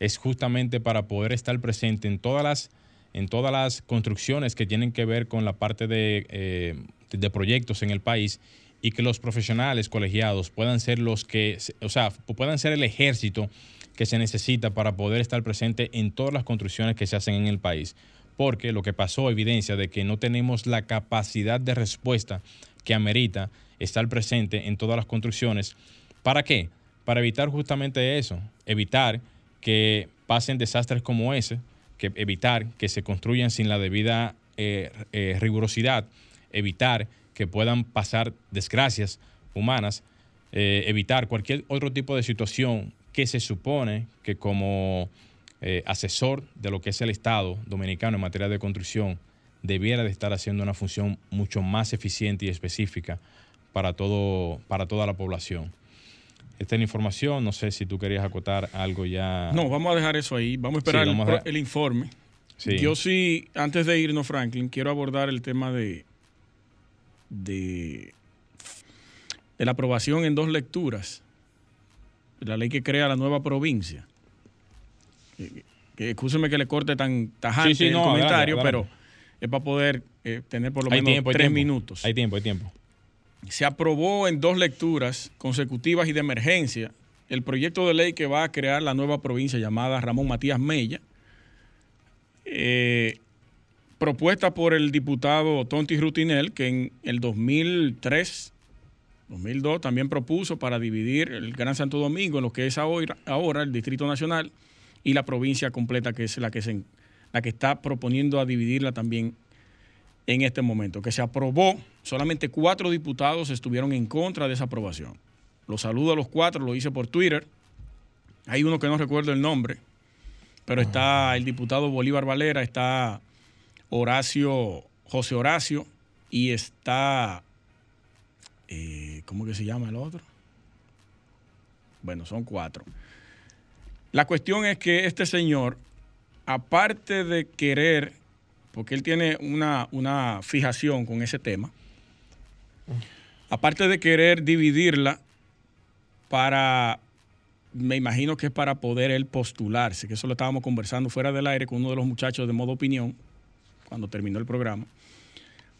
Es justamente para poder estar presente en todas las, en todas las construcciones que tienen que ver con la parte de, eh, de proyectos en el país y que los profesionales colegiados puedan ser los que, o sea, puedan ser el ejército que se necesita para poder estar presente en todas las construcciones que se hacen en el país. Porque lo que pasó evidencia de que no tenemos la capacidad de respuesta que amerita estar presente en todas las construcciones. ¿Para qué? Para evitar justamente eso, evitar que pasen desastres como ese, que evitar que se construyan sin la debida eh, eh, rigurosidad, evitar que puedan pasar desgracias humanas, eh, evitar cualquier otro tipo de situación que se supone que como asesor de lo que es el Estado dominicano en materia de construcción debiera de estar haciendo una función mucho más eficiente y específica para, todo, para toda la población. Esta es la información, no sé si tú querías acotar algo ya. No, vamos a dejar eso ahí. Vamos a esperar Sí, el a informe. Sí. Yo sí, antes de irnos, Franklin, quiero abordar el tema de, de, de la aprobación en dos lecturas la ley que crea la nueva provincia. Que, que excúseme que le corte tan tajante Sí, sí, el comentario, adelante, adelante. pero es para poder eh, tener por lo hay menos tiempo, tres tiempo. minutos Hay tiempo, hay tiempo. Se aprobó en dos lecturas consecutivas y de emergencia el proyecto de ley que va a crear la nueva provincia llamada Ramón Matías Mella, eh, propuesta por el diputado Tonti Rutinel, que en el 2003, 2002 también propuso para dividir el Gran Santo Domingo en lo que es ahora, el Distrito Nacional y la provincia completa, que es la que, la que está proponiendo a dividirla también en este momento, que se aprobó, solamente cuatro diputados estuvieron en contra de esa aprobación. Los saludo a los cuatro, lo hice por Twitter. Hay uno que no recuerdo el nombre, pero está el diputado Bolívar Valera, está Horacio, José Horacio, y está, eh, ¿cómo que se llama el otro? Bueno, son cuatro. La cuestión es que este señor, aparte de querer porque él tiene una, una fijación con ese tema. Aparte de querer dividirla para, me imagino que es para poder él postularse, que eso lo estábamos conversando fuera del aire con uno de los muchachos de modo opinión, cuando terminó el programa,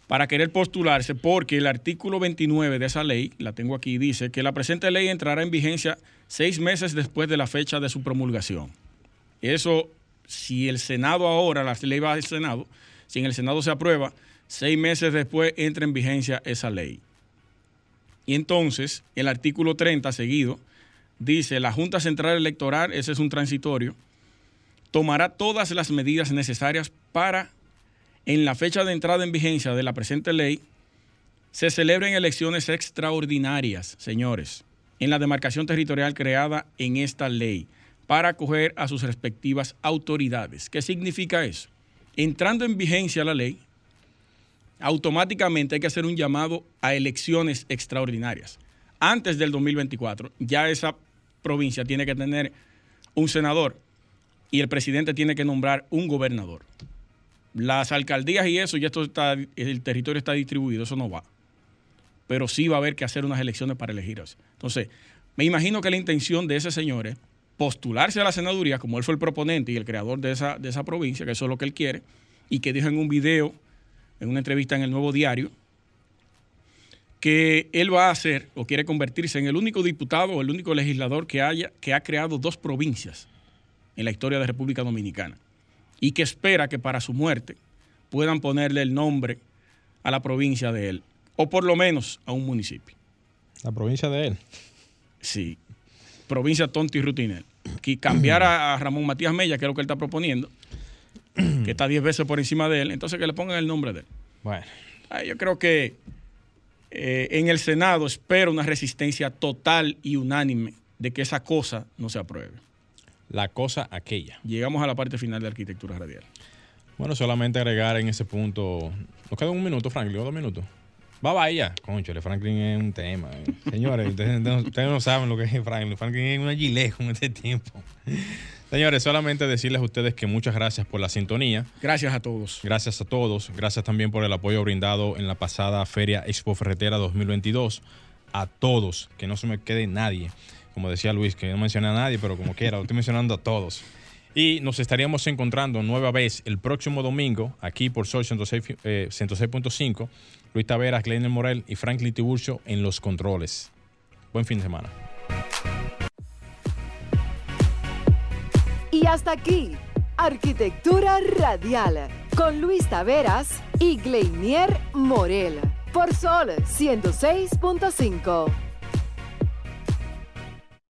para querer postularse, porque el artículo 29 de esa ley, la tengo aquí, dice que la presente ley entrará en vigencia seis meses después de la fecha de su promulgación. Eso si el Senado ahora, la ley va al Senado, si en el Senado se aprueba, seis meses después entra en vigencia esa ley. Y entonces, el artículo 30 seguido dice, la Junta Central Electoral, ese es un transitorio, tomará todas las medidas necesarias para, en la fecha de entrada en vigencia de la presente ley, se celebren elecciones extraordinarias, señores, en la demarcación territorial creada en esta ley, para acoger a sus respectivas autoridades. ¿Qué significa eso? Entrando en vigencia la ley, automáticamente hay que hacer un llamado a elecciones extraordinarias. Antes del 2024, ya esa provincia tiene que tener un senador y el presidente tiene que nombrar un gobernador. Las alcaldías y eso, ya esto está, el territorio está distribuido, eso no va. Pero sí va a haber que hacer unas elecciones para elegir eso. Entonces, me imagino que la intención de ese señor es postularse a la senaduría, como él fue el proponente y el creador de esa, de esa provincia, que eso es lo que él quiere, y que dijo en un video, en una entrevista en el Nuevo Diario, que él va a hacer o quiere convertirse en el único diputado o el único legislador que, haya, que ha creado dos provincias en la historia de República Dominicana y que espera que para su muerte puedan ponerle el nombre a la provincia de él, o por lo menos a un municipio. La provincia de él. Sí, provincia Tonti Rutinel. Que cambiara a Ramón Matías Mella, que es lo que él está proponiendo, que está 10 veces por encima de él, entonces que le pongan el nombre de él. Bueno. Yo creo que eh, en el Senado espero una resistencia total y unánime de que esa cosa no se apruebe. La cosa aquella. Llegamos a la parte final de arquitectura radial. Bueno, solamente agregar en ese punto. Nos queda un minuto, Franklin, dos minutos. Va vaya. Conchole, Franklin es un tema. eh. Señores, ustedes, ustedes no saben lo que es Franklin. Franklin es una gilet con este tiempo. Señores, solamente decirles a ustedes que muchas gracias por la sintonía. Gracias a todos. Gracias a todos. Gracias también por el apoyo brindado en la pasada Feria Expo Ferretera 2022. A todos, que no se me quede nadie. Como decía Luis, que no menciona a nadie, pero como quiera, lo estoy mencionando a todos. Y nos estaríamos encontrando nueva vez el próximo domingo aquí por Sol 106, eh, 106.5. Luis Taveras, Glenn Morel y Franklin Tiburcio en los controles. Buen fin de semana. Y hasta aquí, Arquitectura Radial, con Luis Taveras y Gleinier Morel, por Sol 106.5.